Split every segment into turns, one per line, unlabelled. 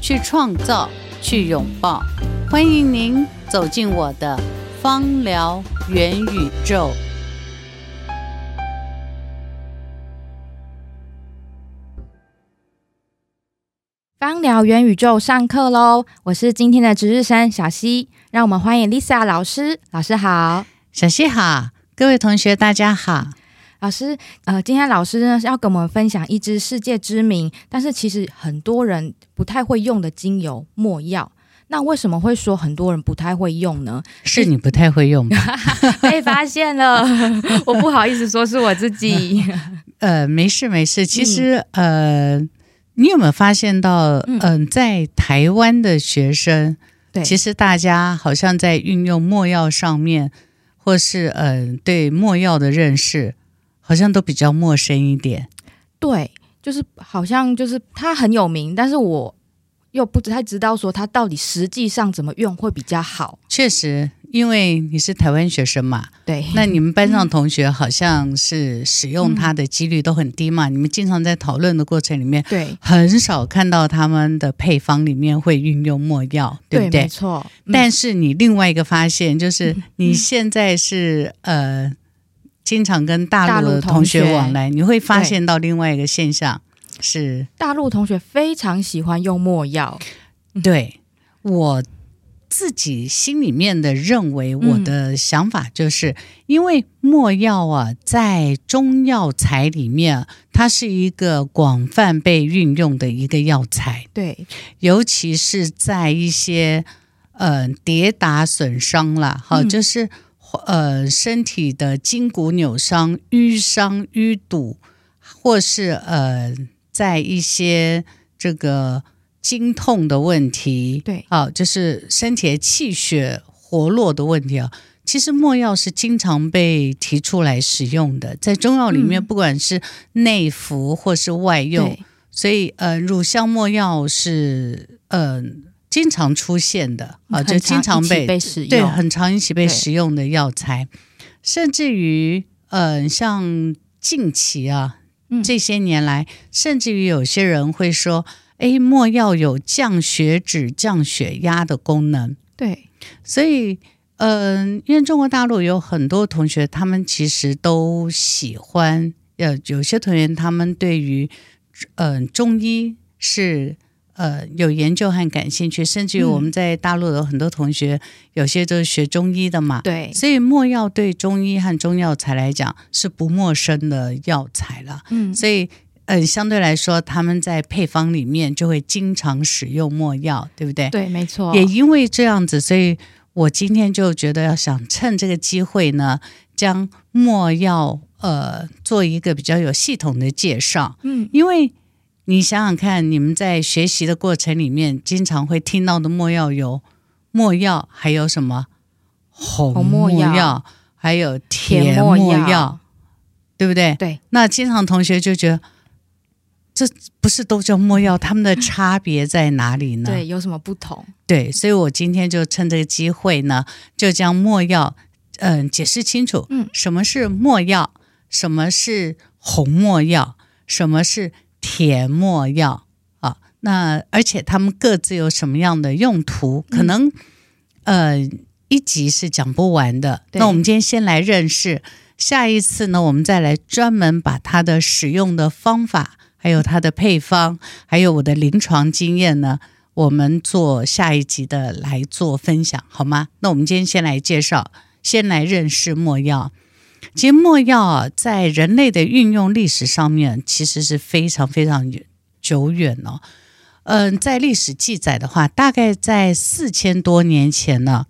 去创造，去拥抱，欢迎您走进我的芳疗元宇宙。
芳疗元宇宙上课喽！我是今天的值日生小溪，让我们欢迎 Lisa 老师。老师好，
小溪好，各位同学大家好。
老师，呃，今天老师呢是要跟我们分享一支世界知名，但是其实很多人不太会用的精油——墨药。那为什么会说很多人不太会用呢？
是你不太会用吧？
被发现了，我不好意思说是我自己。
呃，没事没事。其实，嗯、呃，你有没有发现到，嗯、呃，在台湾的学生，对，其实大家好像在运用墨药上面，或是嗯、呃，对墨药的认识。好像都比较陌生一点，
对，就是好像就是他很有名，但是我又不太知道说他到底实际上怎么用会比较好。
确实，因为你是台湾学生嘛，
对，
那你们班上同学好像是使用它的几率都很低嘛，嗯、你们经常在讨论的过程里面，
对，
很少看到他们的配方里面会运用墨药，对不对？
没错。嗯、
但是你另外一个发现就是，你现在是、嗯、呃。经常跟大陆的同学往来，你会发现到另外一个现象是，
大陆同学非常喜欢用墨药。
对，我自己心里面的认为，我的想法就是，因为墨药啊，在中药材里面，它是一个广泛被运用的一个药材。
对，
尤其是在一些呃跌打损伤了，好，就是。呃，身体的筋骨扭伤、淤伤、淤堵，或是呃，在一些这个经痛的问题，
对，
啊，就是身体的气血活络的问题啊。其实墨药是经常被提出来使用的，在中药里面，不管是内服或是外用，嗯、所以呃，乳香墨药是嗯。呃经常出现的啊，就经常被，
被使用，
对，很常一起被使用的药材，甚至于，嗯、呃，像近期啊，嗯、这些年来，甚至于有些人会说，哎，莫药有降血脂、降血压的功能。
对，
所以，嗯、呃，因为中国大陆有很多同学，他们其实都喜欢，呃，有些同学他们对于，嗯、呃，中医是。呃，有研究和感兴趣，甚至于我们在大陆有很多同学，嗯、有些都是学中医的嘛。
对，
所以没药对中医和中药材来讲是不陌生的药材了。
嗯，
所以呃，相对来说，他们在配方里面就会经常使用没药，对不对？
对，没错。
也因为这样子，所以我今天就觉得要想趁这个机会呢，将没药呃做一个比较有系统的介绍。
嗯，
因为。你想想看，你们在学习的过程里面，经常会听到的墨药有没药，还有什么红没药，还有甜没药，对不对？
对。
那经常同学就觉得，这不是都叫没药？他们的差别在哪里呢？
对，有什么不同？
对，所以我今天就趁这个机会呢，就将没药，嗯、呃，解释清楚。
嗯，
什么是没药？什么是红没药？什么是？甜墨药啊，那而且他们各自有什么样的用途？可能、嗯、呃一集是讲不完的。那我们今天先来认识，下一次呢，我们再来专门把它的使用的方法，还有它的配方，还有我的临床经验呢，我们做下一集的来做分享，好吗？那我们今天先来介绍，先来认识墨药。其实没药啊，在人类的运用历史上面，其实是非常非常久远哦。嗯、呃，在历史记载的话，大概在四千多年前呢，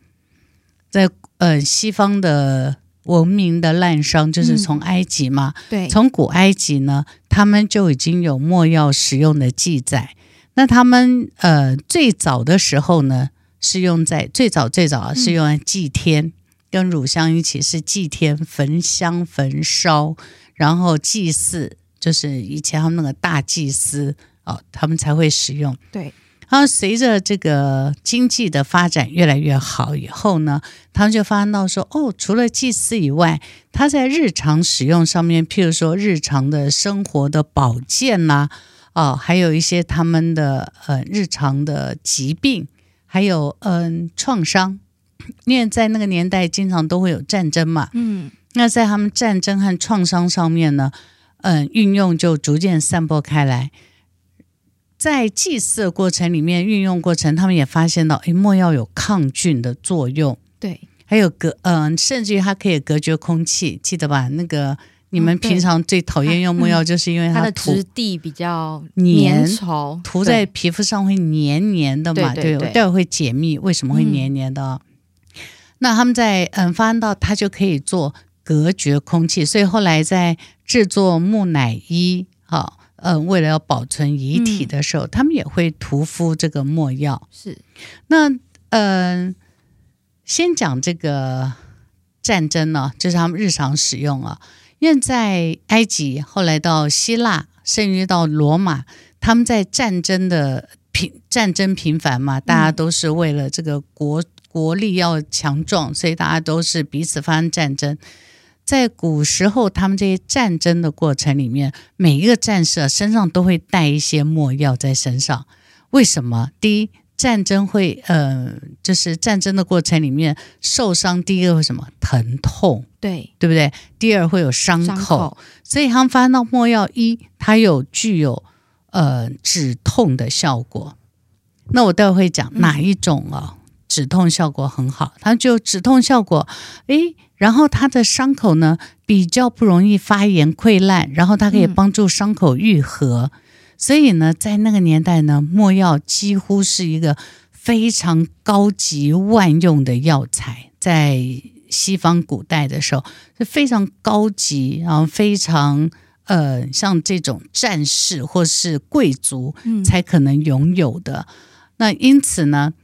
在呃西方的文明的滥觞，就是从埃及嘛，
嗯、对，
从古埃及呢，他们就已经有墨药使用的记载。那他们呃最早的时候呢，是用在最早最早是用来祭天，嗯、跟乳香一起是祭天焚香焚烧，然后祭祀，就是以前他们那个大祭司哦，他们才会使用。
对。
然后随着这个经济的发展越来越好以后呢，他们就发现到说，哦，除了祭祀以外，他在日常使用上面，譬如说日常的生活的保健呐，哦，还有一些他们的呃日常的疾病，还有嗯、呃、创伤，因为在那个年代经常都会有战争嘛，
嗯，
那在他们战争和创伤上面呢，嗯、呃，运用就逐渐散播开来。在祭祀的过程里面，运用过程，他们也发现到，哎，墨药有抗菌的作用。
对，
还有隔，嗯、呃，甚至于它可以隔绝空气，记得吧？那个你们平常最讨厌用墨药，就是因为它，
它的质地比较粘稠，
涂在皮肤上会黏黏的嘛。对，对，对，对，待会会解密为什么会黏黏的。嗯、那他们在嗯发现到它就可以做隔绝空气，所以后来在制作木乃伊，好。嗯，为了要保存遗体的时候，嗯、他们也会涂敷这个墨药。
是，
那嗯、呃，先讲这个战争呢，就是他们日常使用啊。因为在埃及，后来到希腊，甚至到罗马，他们在战争的频战争频繁嘛，大家都是为了这个国、嗯、国力要强壮，所以大家都是彼此发生战争。在古时候，他们这些战争的过程里面，每一个战士身上都会带一些墨药在身上。为什么？第一，战争会，呃，就是战争的过程里面受伤，第一个会什么？疼痛，
对，
对不对？第二会有伤口，伤口，所以他们发现到墨药一，它有具有呃止痛的效果。那我待会会讲哪一种啊？嗯、止痛效果很好，它就止痛效果，诶。然后它的伤口呢，比较不容易发炎溃烂，然后它可以帮助伤口愈合。嗯、所以呢，在那个年代呢，没药几乎是一个非常高级万用的药材。在西方古代的时候是非常高级，然后非常呃，像这种战士或是贵族才可能拥有的。嗯、那因此呢。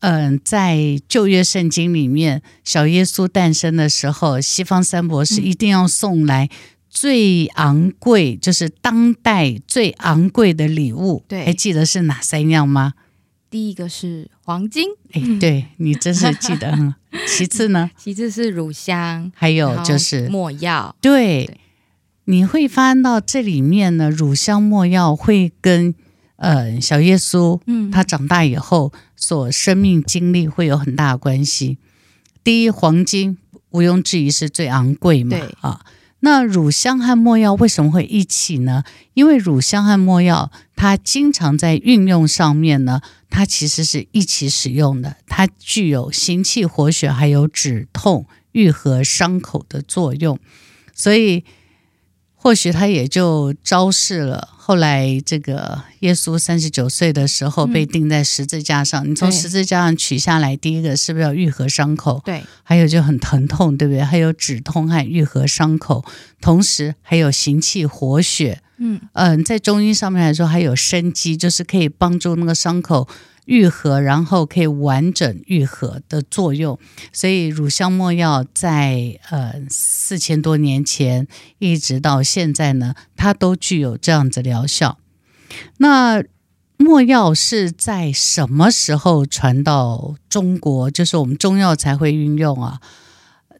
嗯、呃，在旧约圣经里面，小耶稣诞生的时候，西方三博士一定要送来最昂贵，嗯、就是当代最昂贵的礼物。
对，
还记得是哪三样吗？
第一个是黄金，
哎，对，你真是记得。其次呢？
其次是乳香，
还有就是
没药。
对，对你会发现到这里面呢，乳香没药会跟。呃，小耶稣，嗯，他长大以后所生命经历会有很大的关系。第一，黄金毋庸置疑是最昂贵嘛，啊。那乳香和没药为什么会一起呢？因为乳香和没药，它经常在运用上面呢，它其实是一起使用的。它具有行气活血，还有止痛、愈合伤口的作用，所以。或许他也就昭示了。后来，这个耶稣三十九岁的时候被钉在十字架上，嗯、你从十字架上取下来，第一个是不是要愈合伤口？
对，
还有就很疼痛，对不对？还有止痛和愈合伤口，同时还有行气活血。嗯嗯、呃，在中医上面来说，还有生机，就是可以帮助那个伤口。愈合，然后可以完整愈合的作用，所以乳香没药在呃四千多年前一直到现在呢，它都具有这样子疗效。那没药是在什么时候传到中国？就是我们中药才会运用啊，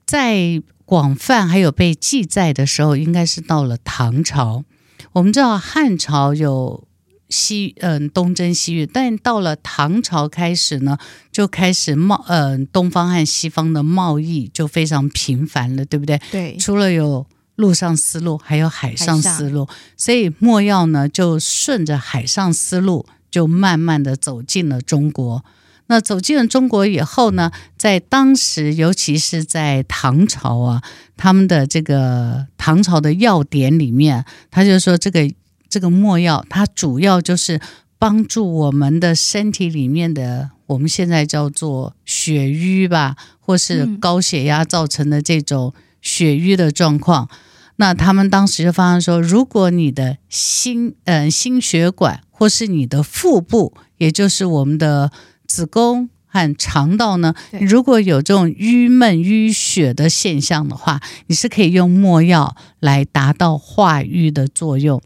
在广泛还有被记载的时候，应该是到了唐朝。我们知道汉朝有。西嗯，东征西域，但到了唐朝开始呢，就开始贸嗯，东方和西方的贸易就非常频繁了，对不对？
对。
除了有陆上丝路，还有海上丝路，所以没药呢就顺着海上丝路，就慢慢的走进了中国。那走进了中国以后呢，在当时，尤其是在唐朝啊，他们的这个唐朝的药典里面，他就说这个。这个墨药，它主要就是帮助我们的身体里面的，我们现在叫做血瘀吧，或是高血压造成的这种血瘀的状况。那他们当时就发现说，如果你的心嗯、呃、心血管或是你的腹部，也就是我们的子宫和肠道呢，如果有这种郁闷淤血的现象的话，你是可以用墨药来达到化瘀的作用。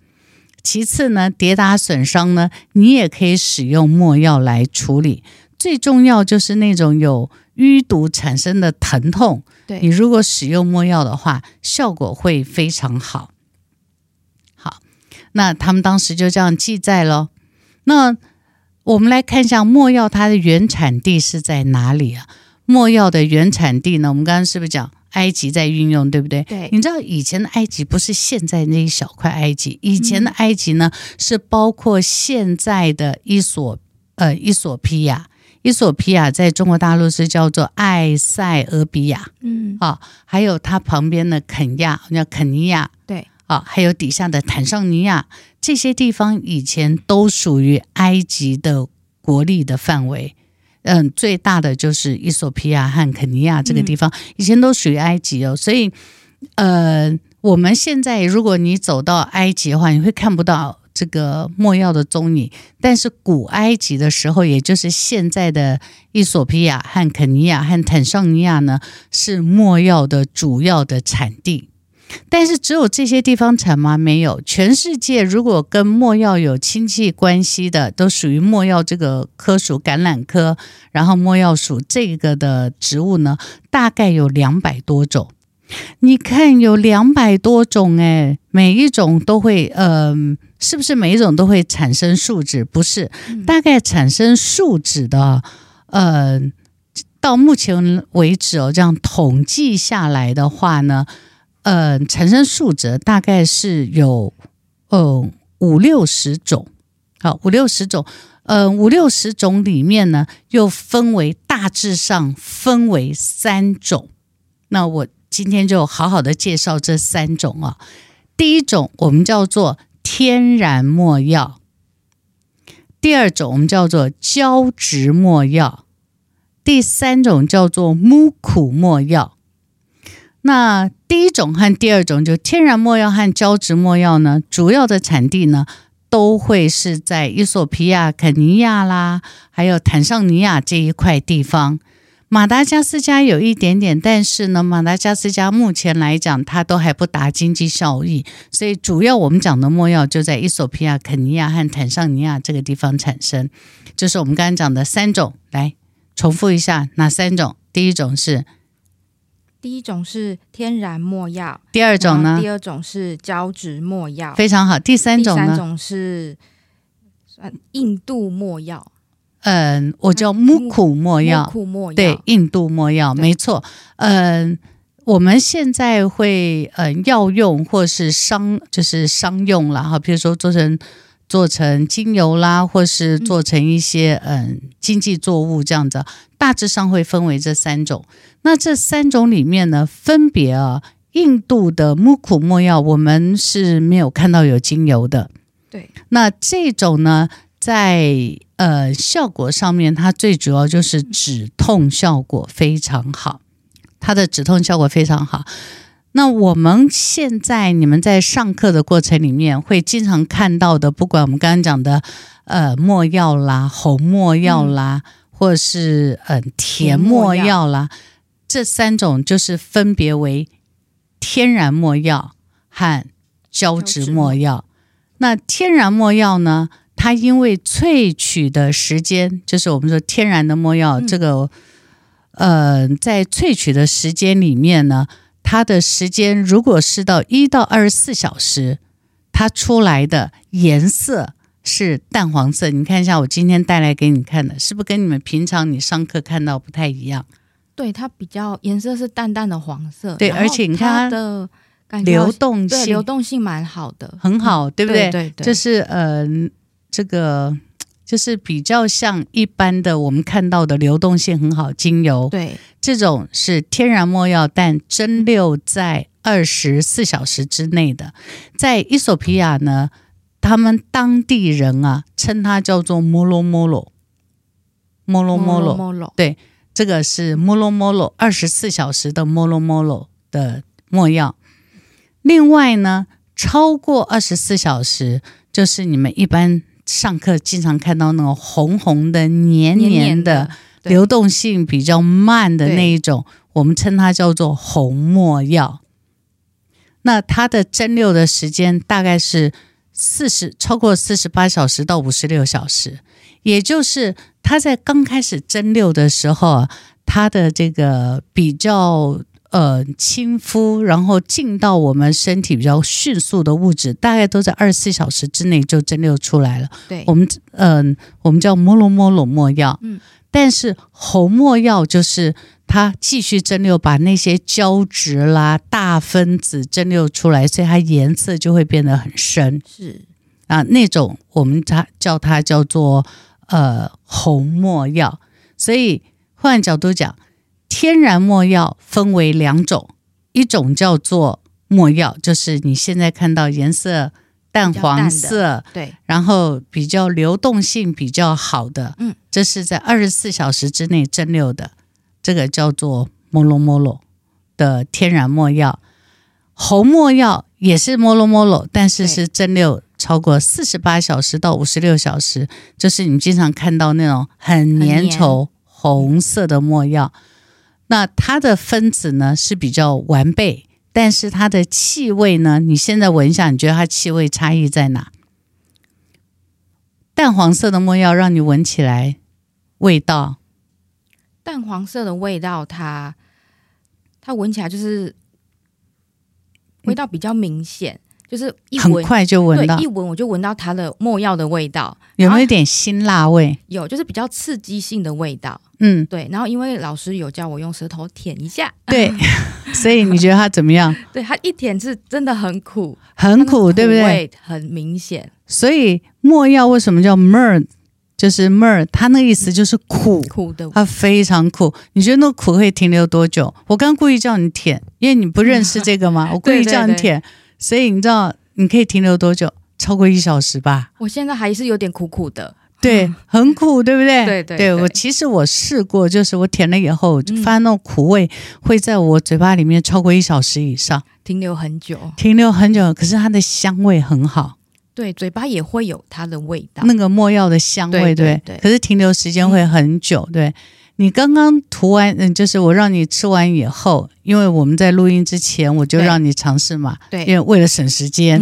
其次呢，跌打损伤呢，你也可以使用没药来处理。最重要就是那种有淤堵产生的疼痛。对你如果使用没药的话，效果会非常好。好，那他们当时就这样记载了。那我们来看一下没药它的原产地是在哪里啊？没药的原产地呢？我们刚刚是不是讲埃及在运用，对不对？
对。
你知道以前的埃及不是现在那一小块埃及，以前的埃及呢、嗯、是包括现在的伊索呃伊索比亚。伊索比亚在中国大陆是叫做埃塞俄比亚，嗯，啊，还有它旁边的肯亚叫肯尼亚，
对，
啊，还有底下的坦桑尼亚，这些地方以前都属于埃及的国力的范围，嗯，最大的就是伊索比亚和肯尼亚这个地方，嗯、以前都属于埃及哦，所以，呃，我们现在如果你走到埃及的话，你会看不到。这个莫药的踪影，但是古埃及的时候，也就是现在的伊索比亚和肯尼亚和坦桑尼亚呢，是莫药的主要的产地。但是只有这些地方产吗？没有，全世界如果跟没药有亲戚关系的，都属于没药这个科属橄榄科，然后没药属这个的植物呢，大概有两百多种。你看有两百多种诶，每一种都会，嗯、呃。是不是每一种都会产生树脂？不是，大概产生树脂的，呃，到目前为止哦，这样统计下来的话呢，呃，产生数值大概是有，呃，五六十种，好，五六十种，呃，五六十种里面呢，又分为大致上分为三种。那我今天就好好的介绍这三种啊。第一种我们叫做。天然墨药，第二种我们叫做胶质墨药，第三种叫做木苦墨药。那第一种和第二种就天然墨药和胶质墨药呢，主要的产地呢都会是在伊索比亚、肯尼亚啦，还有坦桑尼亚这一块地方。马达加斯加有一点点，但是呢，马达加斯加目前来讲，它都还不达经济效益，所以主要我们讲的墨药就在伊索比亚、肯尼亚和坦桑尼亚这个地方产生，就是我们刚刚讲的三种。来重复一下，哪三种？第一种是，
第一种是天然墨药，
第二种呢？
第二种是胶质墨药，
非常好。第三种呢？
第三种是印度墨药。
嗯，我叫木苦没药，对，印度没药，没错。嗯，我们现在会嗯药用或是商就是商用了，哈，比如说做成做成精油啦，或是做成一些嗯经济作物这样子，大致上会分为这三种。那这三种里面呢，分别啊，印度的木苦没药，我们是没有看到有精油的。
对，
那这种呢，在呃，效果上面，它最主要就是止痛效果非常好，它的止痛效果非常好。那我们现在你们在上课的过程里面，会经常看到的，不管我们刚刚讲的呃墨药啦、红墨药啦，嗯、或者是呃甜墨药啦，这三种就是分别为天然墨药和胶质墨药。那天然墨药呢？它因为萃取的时间，就是我们说天然的墨药，这个，呃，在萃取的时间里面呢，它的时间如果是到一到二十四小时，它出来的颜色是淡黄色。你看一下，我今天带来给你看的，是不是跟你们平常你上课看到不太一样？
对，它比较颜色是淡淡的黄色。
对，而且你看它的流动性，
流动性蛮好的，
很好，对不对？
对对对，
就是呃。这个就是比较像一般的我们看到的流动性很好精油，
对，
这种是天然没药，但蒸馏在二十四小时之内的。在伊索皮亚呢，他们当地人啊称它叫做摩罗摩罗，摩罗摩罗，对，这个是摩罗摩罗二十四小时的摩罗摩罗的没药。另外呢，超过二十四小时，就是你们一般上课经常看到那种红红的、黏黏的、流动性比较慢的那一种，我们称它叫做红墨药。那它的蒸馏的时间大概是四十，超过四十八小时到五十六小时，也就是它在刚开始蒸馏的时候，它的这个比较。呃，亲肤，然后进到我们身体比较迅速的物质，大概都在二十四小时之内就蒸馏出来了。
对，
我们嗯、呃，我们叫摩罗摩罗没药。嗯，但是红没药就是它继续蒸馏，把那些胶质啦、大分子蒸馏出来，所以它颜色就会变得很深。
是
啊，那种我们它叫它叫做呃红没药。所以换角度讲。天然墨药分为两种，一种叫做墨药，就是你现在看到颜色淡黄色，
对，
然后比较流动性比较好的，嗯，这是在二十四小时之内蒸馏的，这个叫做摩罗摩罗的天然墨药。红墨药也是摩罗摩罗，但是是蒸馏超过四十八小时到五十六小时，就是你经常看到那种很粘稠红色的墨药。那它的分子呢是比较完备，但是它的气味呢，你现在闻一下，你觉得它气味差异在哪？淡黄色的没药让你闻起来味道，
淡黄色的味道它，它它闻起来就是味道比较明显。嗯就是一闻
很快就闻到，
一闻我就闻到它的墨药的味道，
有没有一点辛辣味？
有，就是比较刺激性的味道。
嗯，
对。然后因为老师有叫我用舌头舔一下，
对，所以你觉得它怎么样？
对，它一舔是真的很苦，
很苦，苦对不对？
很明显。
所以墨药为什么叫 myrrh？就是 myrrh，它那个意思就是苦，
苦的，
它非常苦。你觉得那苦会停留多久？我刚故意叫你舔，因为你不认识这个吗？我故意叫你舔。所以你知道你可以停留多久？超过一小时吧。
我现在还是有点苦苦的，
对，很苦，对不对？
对对
对。我其实我试过，就是我舔了以后，就发现那种苦味会在我嘴巴里面超过一小时以上，
停留很久，
停留很久。可是它的香味很好，
对，嘴巴也会有它的味道，
那个没药的香味，对对，对。可是停留时间会很久，嗯、对。你刚刚涂完，嗯，就是我让你吃完以后，因为我们在录音之前，我就让你尝试嘛，
对，
因为为了省时间，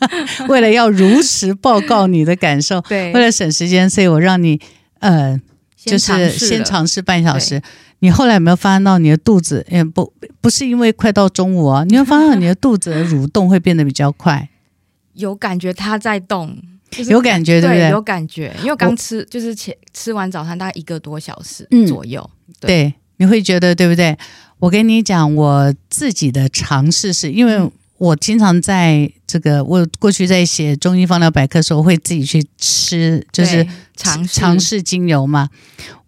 为了要如实报告你的感受，
对，
为了省时间，所以我让你，呃，就是先尝试半小时。你后来有没有发现到你的肚子，嗯，不，不是因为快到中午啊，你会发现你的肚子的蠕动会变得比较快，
有感觉它在动。就是、
有感觉对不对？
有感觉，因为刚吃就是前吃完早餐大概一个多小时左右，
嗯对，对，你会觉得对不对？我跟你讲，我自己的尝试是因为我经常在这个我过去在写中医方疗百科的时候，我会自己去吃，就是尝尝试精油嘛。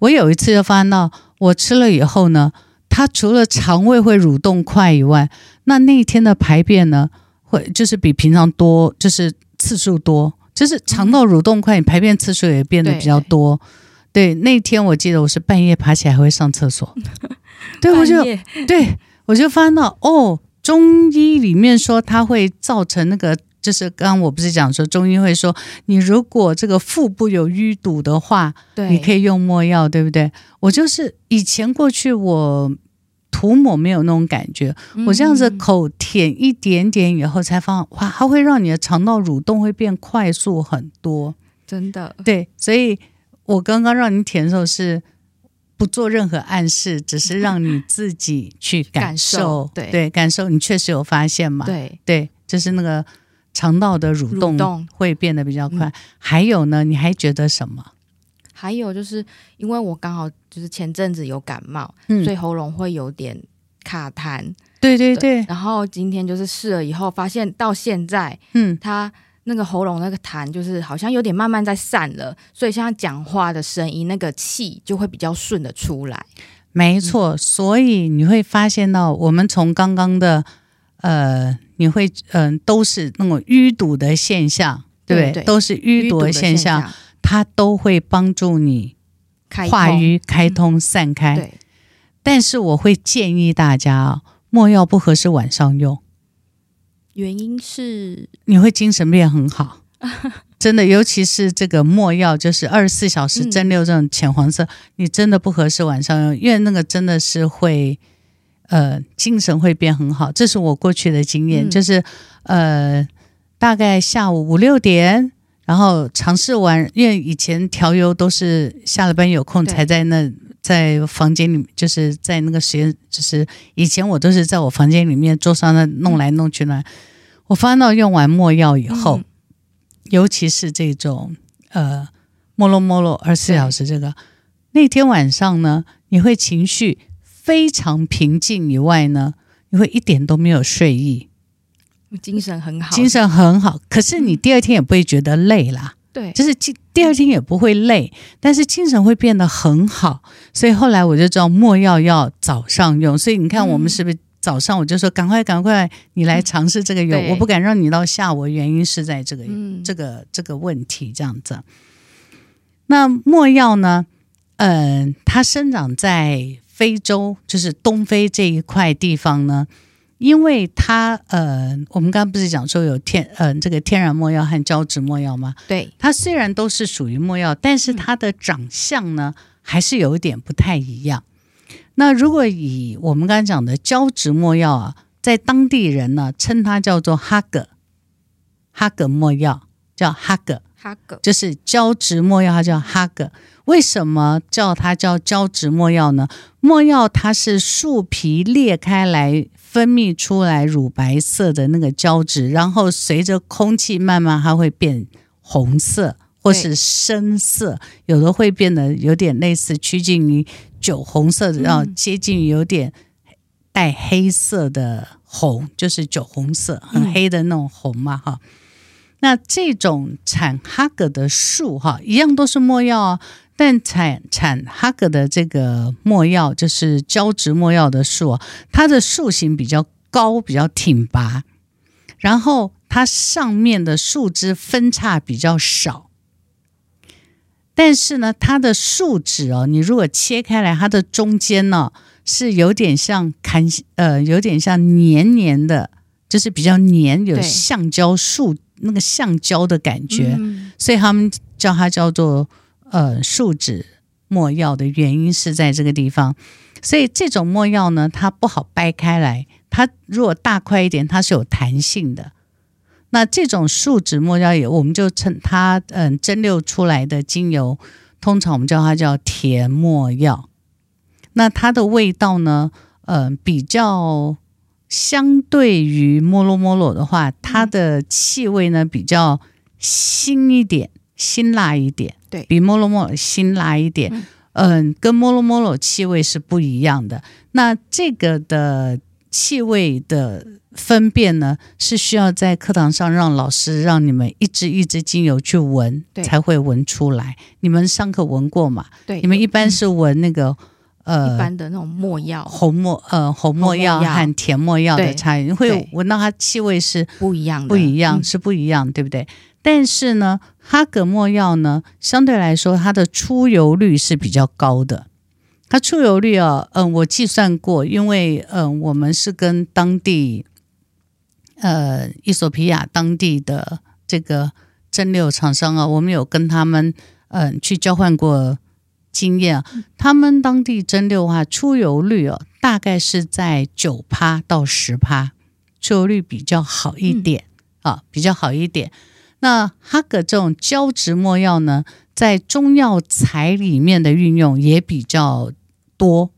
我有一次就发现到，我吃了以后呢，它除了肠胃会蠕动快以外，那那一天的排便呢，会就是比平常多，就是次数多。就是肠道蠕动快，你排便次数也变得比较多。对，那天我记得我是半夜爬起来还会上厕所。对，我就对我就发现到哦，中医里面说它会造成那个，就是刚刚我不是讲说中医会说，你如果这个腹部有淤堵的话，对，你可以用墨药，对不对？我就是以前过去我。涂抹没有那种感觉，我这样子口舔一点点以后，才发现哇，它会让你的肠道蠕动会变快速很多，
真的。
对，所以我刚刚让你舔的时候是不做任何暗示，只是让你自己去感受，感受对，对，感受。你确实有发现嘛？
对，
对，就是那个肠道的蠕动会变得比较快。还有呢，你还觉得什么？
还有就是，因为我刚好就是前阵子有感冒，嗯，所以喉咙会有点卡痰。
对对对，
对。然后今天就是试了以后，发现到现在，
嗯，
他那个喉咙那个痰就是好像有点慢慢在散了，所以像讲话的声音，那个气就会比较顺的出来。
没错，所以你会发现到，我们从刚刚的呃，你会嗯、呃，都是那种淤堵的现象，对不对？对对，都是淤堵的现象。它都会帮助你化瘀、开通、散开。对，但是我会建议大家啊，没药不合适晚上用。
原因是
你会精神变很好，真的，尤其是这个没药，就是二十四小时蒸馏这种浅黄色，嗯、你真的不合适晚上用，因为那个真的是会呃精神会变很好。这是我过去的经验，嗯、就是呃大概下午五六点，然后尝试完，因为以前调油都是下了班有空才在那。在房间里，就是在那个实验，就是以前我都是在我房间里面桌上那弄来弄去呢。嗯、我发现到用完墨药以后，嗯、尤其是这种呃，摸罗摸罗二十四小时这个，那天晚上呢，你会情绪非常平静以外呢，你会一点都没有睡意，
精神很好，
精神很好。可是你第二天也不会觉得累啦。
对，
就是第第二天也不会累，但是精神会变得很好。所以后来我就知道没药要早上用。所以你看，我们是不是早上我就说赶快赶快，你来尝试这个药。嗯、我不敢让你到下午，原因是在这个、嗯、这个这个问题这样子。那没药呢？嗯、呃，它生长在非洲，就是东非这一块地方呢。因为它呃，我们刚刚不是讲说有天呃这个天然墨药和胶质墨药吗？
对，
它虽然都是属于墨药，但是它的长相呢、嗯、还是有一点不太一样。那如果以我们刚刚讲的胶质墨药啊，在当地人呢称它叫做哈葛，哈葛墨药叫哈葛，哈葛就是胶质墨药，它叫哈葛。为什么叫它叫胶质墨药呢？墨药它是树皮裂开来。分泌出来乳白色的那个胶质，然后随着空气慢慢它会变红色或是深色，有的会变得有点类似趋近于酒红色的，然后接近于有点带黑色的红，就是酒红色，很黑的那种红嘛哈。嗯、那这种产哈葛的树哈，一样都是没药啊。但产产哈格的这个墨药，就是胶质墨药的树啊，它的树形比较高，比较挺拔，然后它上面的树枝分叉比较少。但是呢，它的树脂哦，你如果切开来，它的中间呢是有点像砍呃，有点像黏黏的，就是比较黏，有橡胶树那个橡胶的感觉，嗯、所以他们叫它叫做。呃，树脂没药的原因是在这个地方，所以这种没药呢，它不好掰开来。它如果大块一点，它是有弹性的。那这种树脂没药也，我们就称它，嗯、蒸馏出来的精油，通常我们叫它叫甜没药。那它的味道呢，嗯、呃，比较相对于摩罗摩罗的话，它的气味呢比较辛一点，辛辣一点。对，比摩罗莫罗辛辣一点，嗯、呃，跟摩罗莫罗气味是不一样的。那这个的气味的分辨呢，是需要在课堂上让老师让你们一支一支精油去闻，才会闻出来。你们上课闻过吗？对，你们一般是闻那个、嗯、呃，
一般的那种墨药，
红墨呃红墨药和甜墨药的差异，你会闻到它气味是
不一样的，
不一样、
嗯、
是不一样，对不对？但是呢，哈格墨药呢，相对来说，它的出油率是比较高的。它出油率啊，嗯，我计算过，因为嗯，我们是跟当地呃，伊索皮亚当地的这个蒸馏厂商啊，我们有跟他们嗯去交换过经验。他们当地蒸馏的话，出油率哦、啊，大概是在九趴到十趴，出油率比较好一点、嗯、啊，比较好一点。那哈葛这种胶质墨药呢，在中药材里面的运用也比较多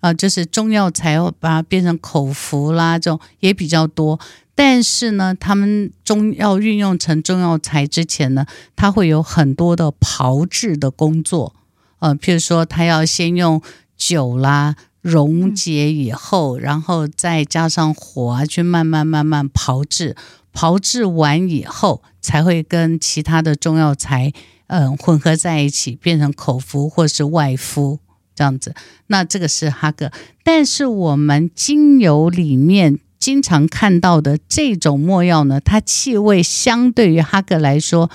啊，就是中药材把它变成口服啦，这种也比较多。但是呢，他们中药运用成中药材之前呢，它会有很多的炮制的工作，呃，譬如说，他要先用酒啦溶解以后，嗯、然后再加上火啊，去慢慢慢慢炮制。炮制完以后，才会跟其他的中药材，嗯，混合在一起，变成口服或是外敷这样子。那这个是哈格，但是我们精油里面经常看到的这种没药呢，它气味相对于哈格来说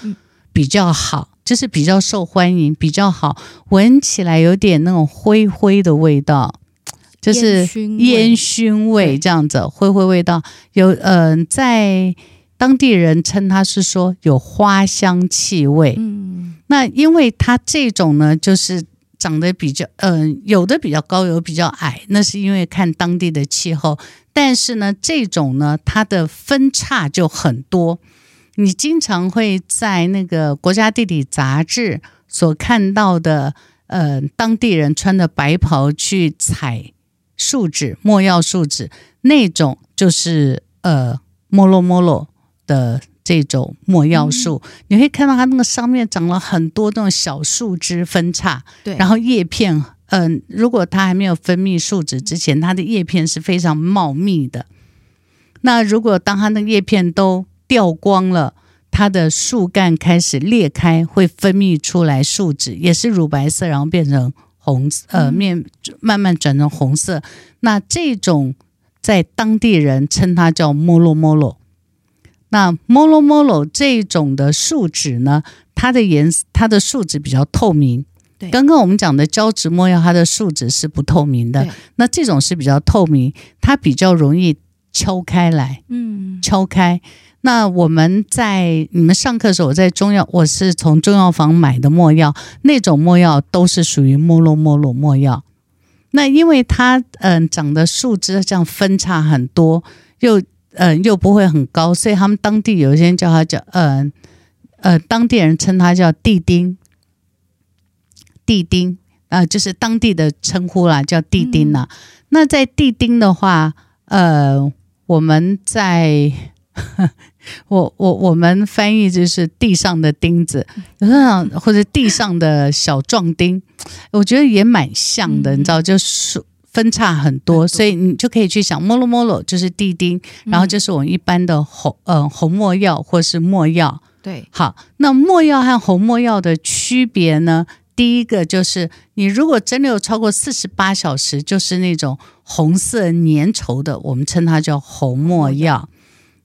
比较好，就是比较受欢迎，比较好，闻起来有点那种灰灰的味道。就是烟熏味这样子，灰灰味道。有嗯、呃，在当地人称它是说有花香气味。嗯，那因为它这种呢，就是长得比较嗯、呃，有的比较高，有的比较矮，那是因为看当地的气候。但是呢，这种呢，它的分叉就很多。你经常会在那个国家地理杂志所看到的，呃，当地人穿的白袍去采树脂、没药树脂，那种就是呃，摩洛摩洛的这种没药树，嗯、你会看到它那个上面长了很多那种小树枝分叉，对，然后叶片，嗯、呃，如果它还没有分泌树脂之前，它的叶片是非常茂密的。那如果当它的叶片都掉光了，它的树干开始裂开，会分泌出来树脂，也是乳白色，然后变成红，呃，面慢慢转成红色。那这种在当地人称它叫摩洛摩洛。那摩洛摩洛这种的树脂呢，它的颜色，它的树脂比较透明。对，刚刚我们讲的胶质没药，它的树脂是不透明的。那这种是比较透明，它比较容易。敲开来，嗯，敲开。那我们在你们上课的时候，我在中药，我是从中药房买的没药，那种没药都是属于莫洛莫洛没药。那因为它嗯、长的树枝这样分叉很多，又嗯、又不会很高，所以他们当地有些人叫它叫嗯呃，当地人称它叫地丁，地丁啊、就是当地的称呼啦，叫地丁啦。那在地丁的话，呃。我们在，我我我们翻译就是地上的钉子，或者地上的小壮丁，我觉得也蛮像的，你知道，就是分叉很多，所以你就可以去想，摩洛摩洛就是地钉，然后就是我们一般的红呃红墨药或是墨药。对，好，那墨药和红墨药的区别呢？第一个就是，你如果蒸馏超过四十八小时，就是那种红色粘稠的，我们称它叫红墨药。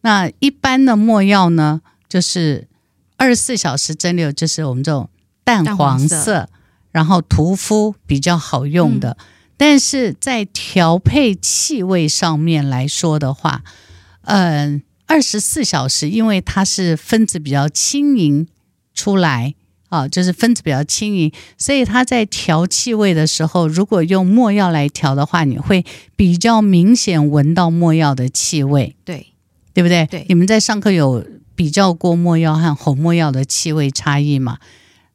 那一般的墨药呢，就是二十四小时蒸馏，就是我们这种淡黄色，黄色然后涂敷比较好用的。嗯、但是在调配气味上面来说的话，嗯，二十四小时，因为它是分子比较轻盈出来。啊，就是分子比较轻盈，所以它在调气味的时候，如果用墨药来调的话，你会比较明显闻到墨药的气味，对，对不对？对，你们在上课有比较过墨药和红墨药的气味差异吗？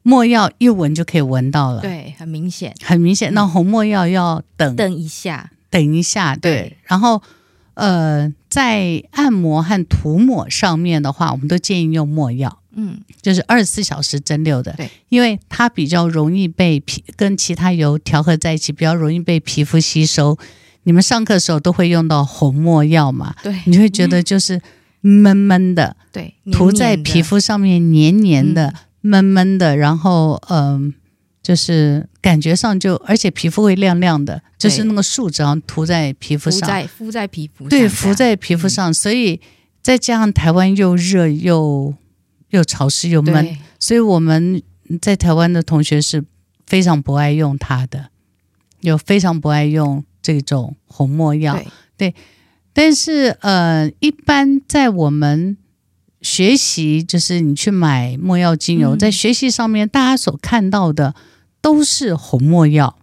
墨药一闻就可以闻到了，
对，很明显，
很明显。那红墨药要等
等一下，
等一下，对。对，然后，呃，在按摩和涂抹上面的话，我们都建议用墨药。嗯，就是二十四小时蒸馏的，对，因为它比较容易被皮跟其他油调和在一起，比较容易被皮肤吸收。你们上课的时候都会用到红墨药嘛？对，你会觉得就是闷闷的，对，涂在皮肤上面黏黏的、闷闷的，然后嗯、呃，就是感觉上就而且皮肤会亮亮的，就是那个树脂涂在皮肤上，
敷在敷在皮肤上，
对，敷在皮肤上，所以再加上台湾又热又。又潮湿又闷，所以我们在台湾的同学是非常不爱用它的，有非常不爱用这种红没药。对，对，但是呃，一般在我们学习，就是你去买没药精油，嗯、在学习上面，大家所看到的都是红没药。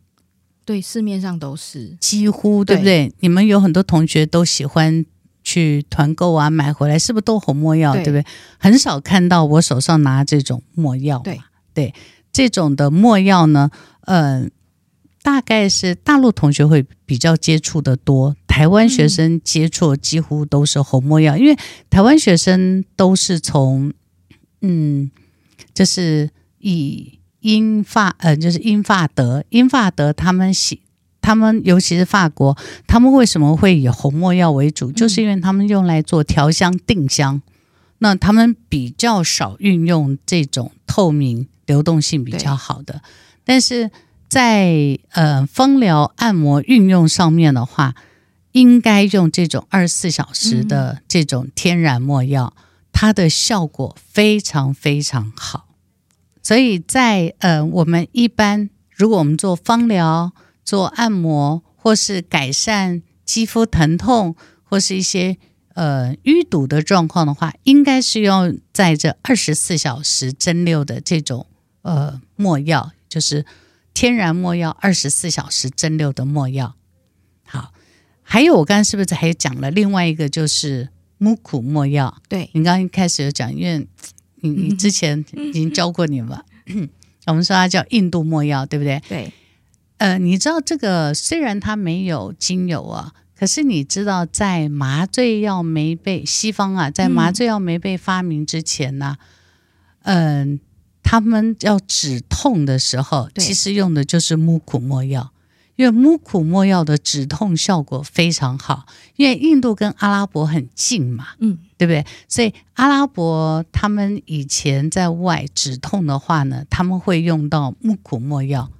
对，市面上都是
几乎，对不对？对，你们有很多同学都喜欢。去团购啊，买回来是不是都红没药？对，对不对？很少看到我手上拿这种没药。对对，这种的没药呢，嗯、呃，大概是大陆同学会比较接触的多，台湾学生接触几乎都是红没药，因为台湾学生都是从嗯，就是以英法呃，就是英法德，英法德他们喜。他们尤其是法国，他们为什么会以红没药为主？就是因为他们用来做调香、定香，那他们比较少运用这种透明、流动性比较好的。但是在呃芳疗按摩运用上面的话，应该用这种二十四小时的这种天然墨药，它的效果非常非常好。所以在呃我们一般如果我们做芳疗。做按摩或是改善肌肤疼痛，或是一些呃淤堵的状况的话，应该是用在这二十四小时蒸馏的这种呃墨药，就是天然没药，二十四小时蒸馏的没药。好，还有我刚刚是不是还讲了另外一个，就是木苦没药？
对，
你刚刚一开始有讲，因为你你之前已经教过你们，我们说它叫印度没药，对不对？
对。
呃，你知道这个虽然它没有精油啊，可是你知道在麻醉药没被西方啊，在麻醉药没被发明之前呢，嗯、呃，他们要止痛的时候，其实用的就是木苦没药，因为木苦没药的止痛效果非常好，因为印度跟阿拉伯很近嘛，嗯，对不对？所以阿拉伯他们以前在外止痛的话呢，他们会用到木苦没药。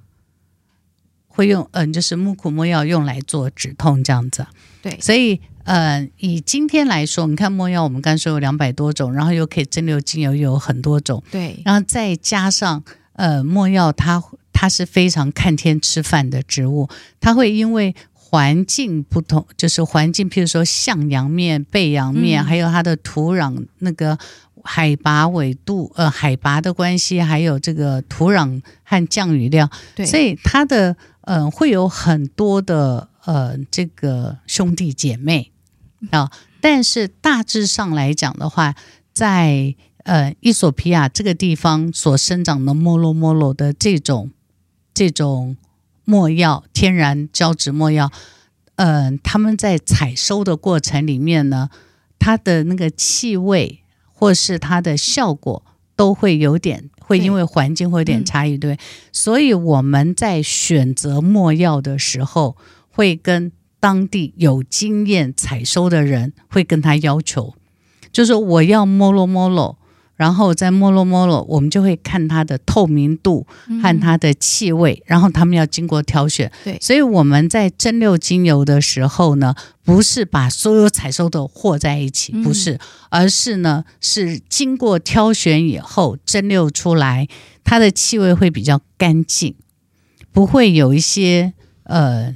会用嗯，就是木苦没药用来做止痛这样子，
对，
所以呃，以今天来说，你看墨药，我们刚说有两百多种，然后又可以蒸馏精油，又有很多种，
对，
然后再加上呃，墨药它它是非常看天吃饭的植物，它会因为环境不同，就是环境，譬如说向阳面、背阳面，嗯、还有它的土壤那个。海拔纬度，呃，海拔的关系，还有这个土壤和降雨量，
对，
所以它的呃会有很多的呃这个兄弟姐妹啊，但是大致上来讲的话，在呃伊索皮亚这个地方所生长的莫洛莫洛的这种这种墨药天然胶质墨药，嗯、呃，他们在采收的过程里面呢，它的那个气味。或是它的效果都会有点，会因为环境会有点差异，对，对、嗯。所以我们在选择墨药的时候，会跟当地有经验采收的人会跟他要求，就是我要摩洛摩洛。然后在摩洛摩洛，我们就会看它的透明度和它的气味，嗯、然后他们要经过挑选。
对，
所以我们在蒸馏精油的时候呢，不是把所有采收的和在一起，不是，而是呢是经过挑选以后蒸馏出来，它的气味会比较干净，不会有一些呃，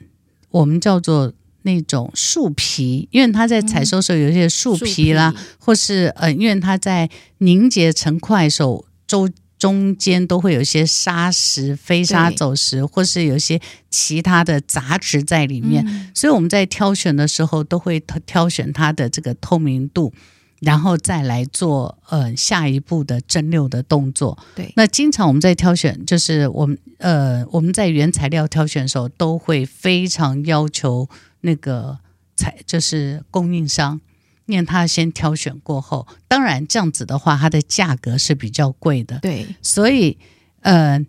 我们叫做。那种树皮，因为它在采收时候有一些树皮啦，嗯、或是呃，因为它在凝结成块的时候，周中间都会有一些沙石、飞沙走石，或是有一些其他的杂质在里面，嗯，所以我们在挑选的时候都会挑选它的这个透明度。然后再来做呃下一步的蒸馏的动作。
对，
那经常我们在挑选，就是我们呃我们在原材料挑选的时候，都会非常要求那个采就是供应商，念他先挑选过后，当然这样子的话，它的价格是比较贵的。
对，
所以呃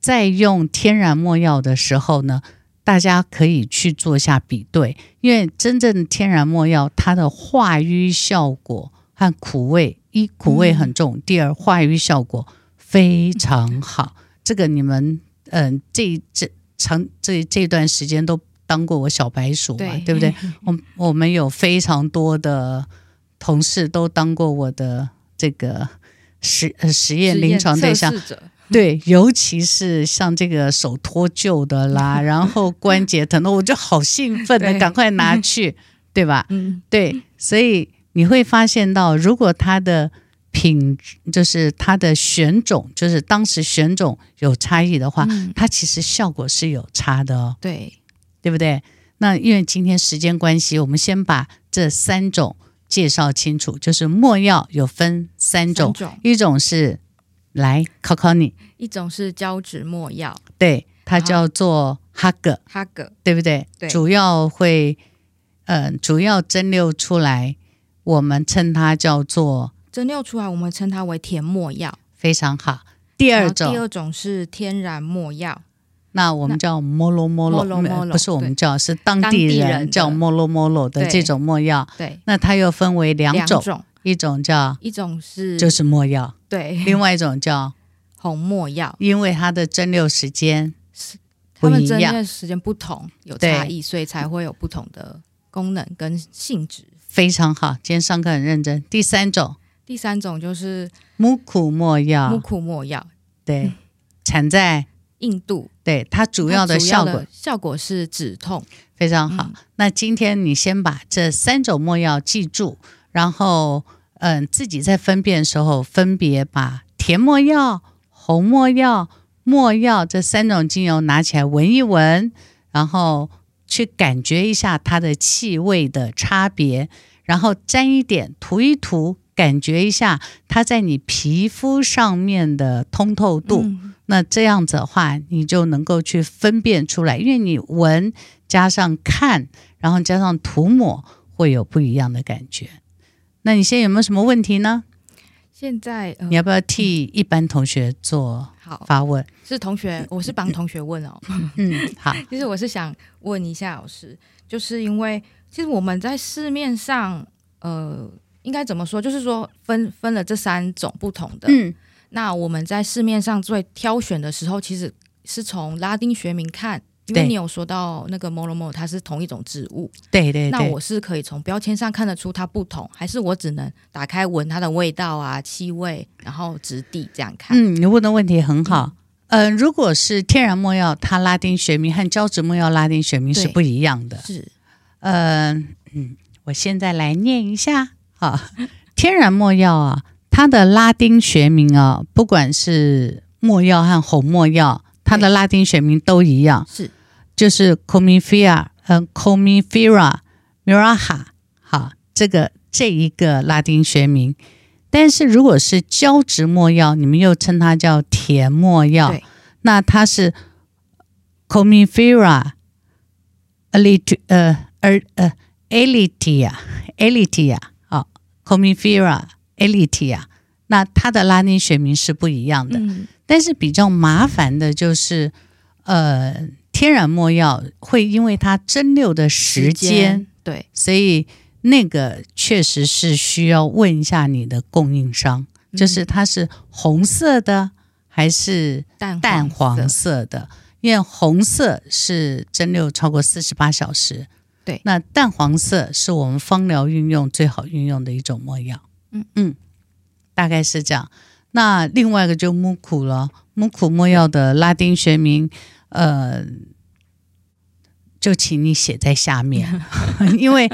在用天然墨药的时候呢。大家可以去做一下比对，因为真正天然墨药，它的化瘀效果和苦味，一苦味很重，嗯、第二化瘀效果非常好。这个你们嗯、呃，这这长这这段时间都当过我小白鼠嘛，对，对不对？我我们有非常多的同事都当过我的这个实实验临床对象。对，尤其是像这个手脱臼的啦，然后关节疼的，我就好兴奋的，赶快拿去，对吧？嗯，对，所以你会发现到，如果它的品质，就是它的选种，就是当时选种有差异的话，嗯，它其实效果是有差的哦。
对，
对不对？那因为今天时间关系，我们先把这三种介绍清楚，就是没药有分三种，三种。一种是。来考考你，
一种是胶质没药，
对，它叫做哈格，
哈格，
对不对？
对，
主要会，嗯、呃，主要蒸馏出来，我们称它叫做
蒸馏出来，我们称它为甜没药，
非常好。第二种，
第二种是天然没药，
那我们叫摩罗摩罗，不是我们叫，是当地人叫摩罗摩罗的这种墨药。
对，
那它又分为两种。种。一种叫
一种是
就是墨药，
对，
另外一种叫
红墨药，
因为它的蒸馏时间
是它们蒸馏时间不同，有差异，所以才会有不同的功能跟性质。
非常好，今天上课很认真。第三种，
第三种就是
木苦墨药，
木苦墨药，
对，产在
硬度，
对它主要的效果，
效果是止痛，
非常好。嗯、那今天你先把这三种没药记住，然后嗯，自己在分辨的时候，分别把甜没药、红没药、没药这三种精油拿起来闻一闻，然后去感觉一下它的气味的差别，然后沾一点涂一涂，感觉一下它在你皮肤上面的通透度。嗯那这样子的话，你就能够去分辨出来，因为你闻加上看，然后加上涂抹，会有不一样的感觉。那你现在有没有什么问题呢？
现在、呃、
你要不要替一般同学做好发问？
是同学，我是帮同学问哦。
嗯，好。
其实我是想问一下老师，就是因为其实我们在市面上，呃，应该怎么说？就是说分分了这三种不同的，嗯。那我们在市面上最挑选的时候，其实是从拉丁学名看，因为你有说到那个 Moromo 它是同一种植物，
对对对。
那我是可以从标签上看得出它不同，还是我只能打开闻它的味道啊、气味，然后质地这样看？
嗯，你问的问题很好。嗯、呃，如果是天然墨药，它拉丁学名和胶质墨药拉丁学名是不一样的。
是，
呃，嗯，我现在来念一下啊，天然墨药啊。它的拉丁学名啊，不管是墨药和红墨药，它的拉丁学名都一样，
是。
就是 Commiphora 呃 Commiphora miraha，好，这个这一个拉丁学名。但是如果是胶质墨药，你们又称它叫甜墨药，那它是 Commiphora aliti 呃呃呃 Aletia Aletia 好 Commiphora Aletia 那它的拉丁学名是不一样的，嗯、但是比较麻烦的就是，呃，天然墨药会因为它蒸馏的时间，
对，
所以那个确实是需要问一下你的供应商，嗯、就是它是红色的还是淡黄色。的？因为红色是蒸馏超过四十八小时，
对，
那淡黄色是我们芳疗运用最好运用的一种没药，嗯。嗯。大概是这样，那另外一个就木苦了，木苦莫药的拉丁学名，呃，就请你写在下面，因为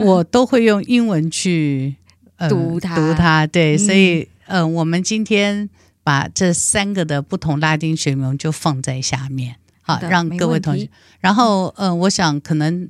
我都会用英文去、呃、
读它，
读它，对，嗯、所以，嗯、呃，我们今天把这三个的不同拉丁学名就放在下面，好，让各位同学，然后，嗯、呃，我想可能。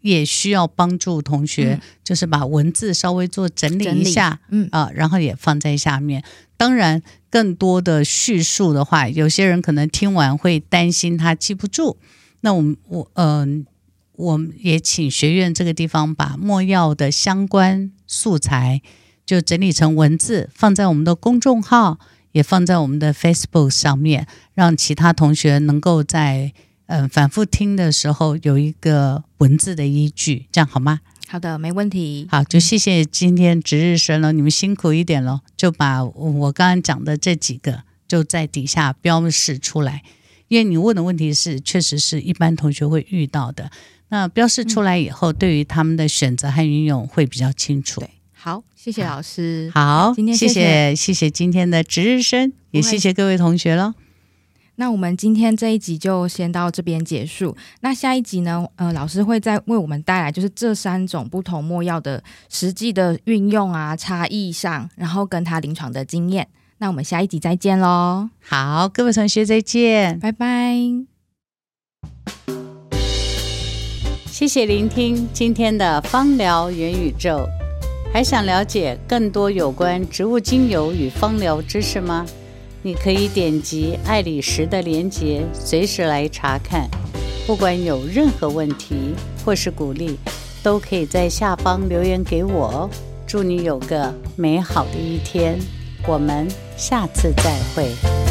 也需要帮助同学，嗯、就是把文字稍微做整理一下，嗯啊，然后也放在下面。当然，更多的叙述的话，有些人可能听完会担心他记不住。那我们我嗯、呃，我们也请学院这个地方把墨药的相关素材就整理成文字，放在我们的公众号，也放在我们的 Facebook 上面，让其他同学能够在。嗯，反复听的时候有一个文字的依据，这样好吗？
好的，没问题。
好，就谢谢今天值日生了，你们辛苦一点了，就把我刚刚讲的这几个就在底下标示出来，因为你问的问题是确实是一般同学会遇到的。那标示出来以后，嗯、对于他们的选择和运用会比较清楚。
对，好，谢谢老师。
好，今天谢谢谢谢，谢谢今天的值日生，也谢谢各位同学了。
那我们今天这一集就先到这边结束。那下一集呢？呃，老师会再为我们带来就是这三种不同墨药的实际的运用啊、差异上，然后跟他临床的经验。那我们下一集再见喽！
好，各位同学再见，
拜拜。
谢谢聆听今天的芳疗元宇宙。还想了解更多有关植物精油与芳疗知识吗？你可以点击爱里石的连接，随时来查看。不管有任何问题或是鼓励，都可以在下方留言给我哦。祝你有个美好的一天，我们下次再会。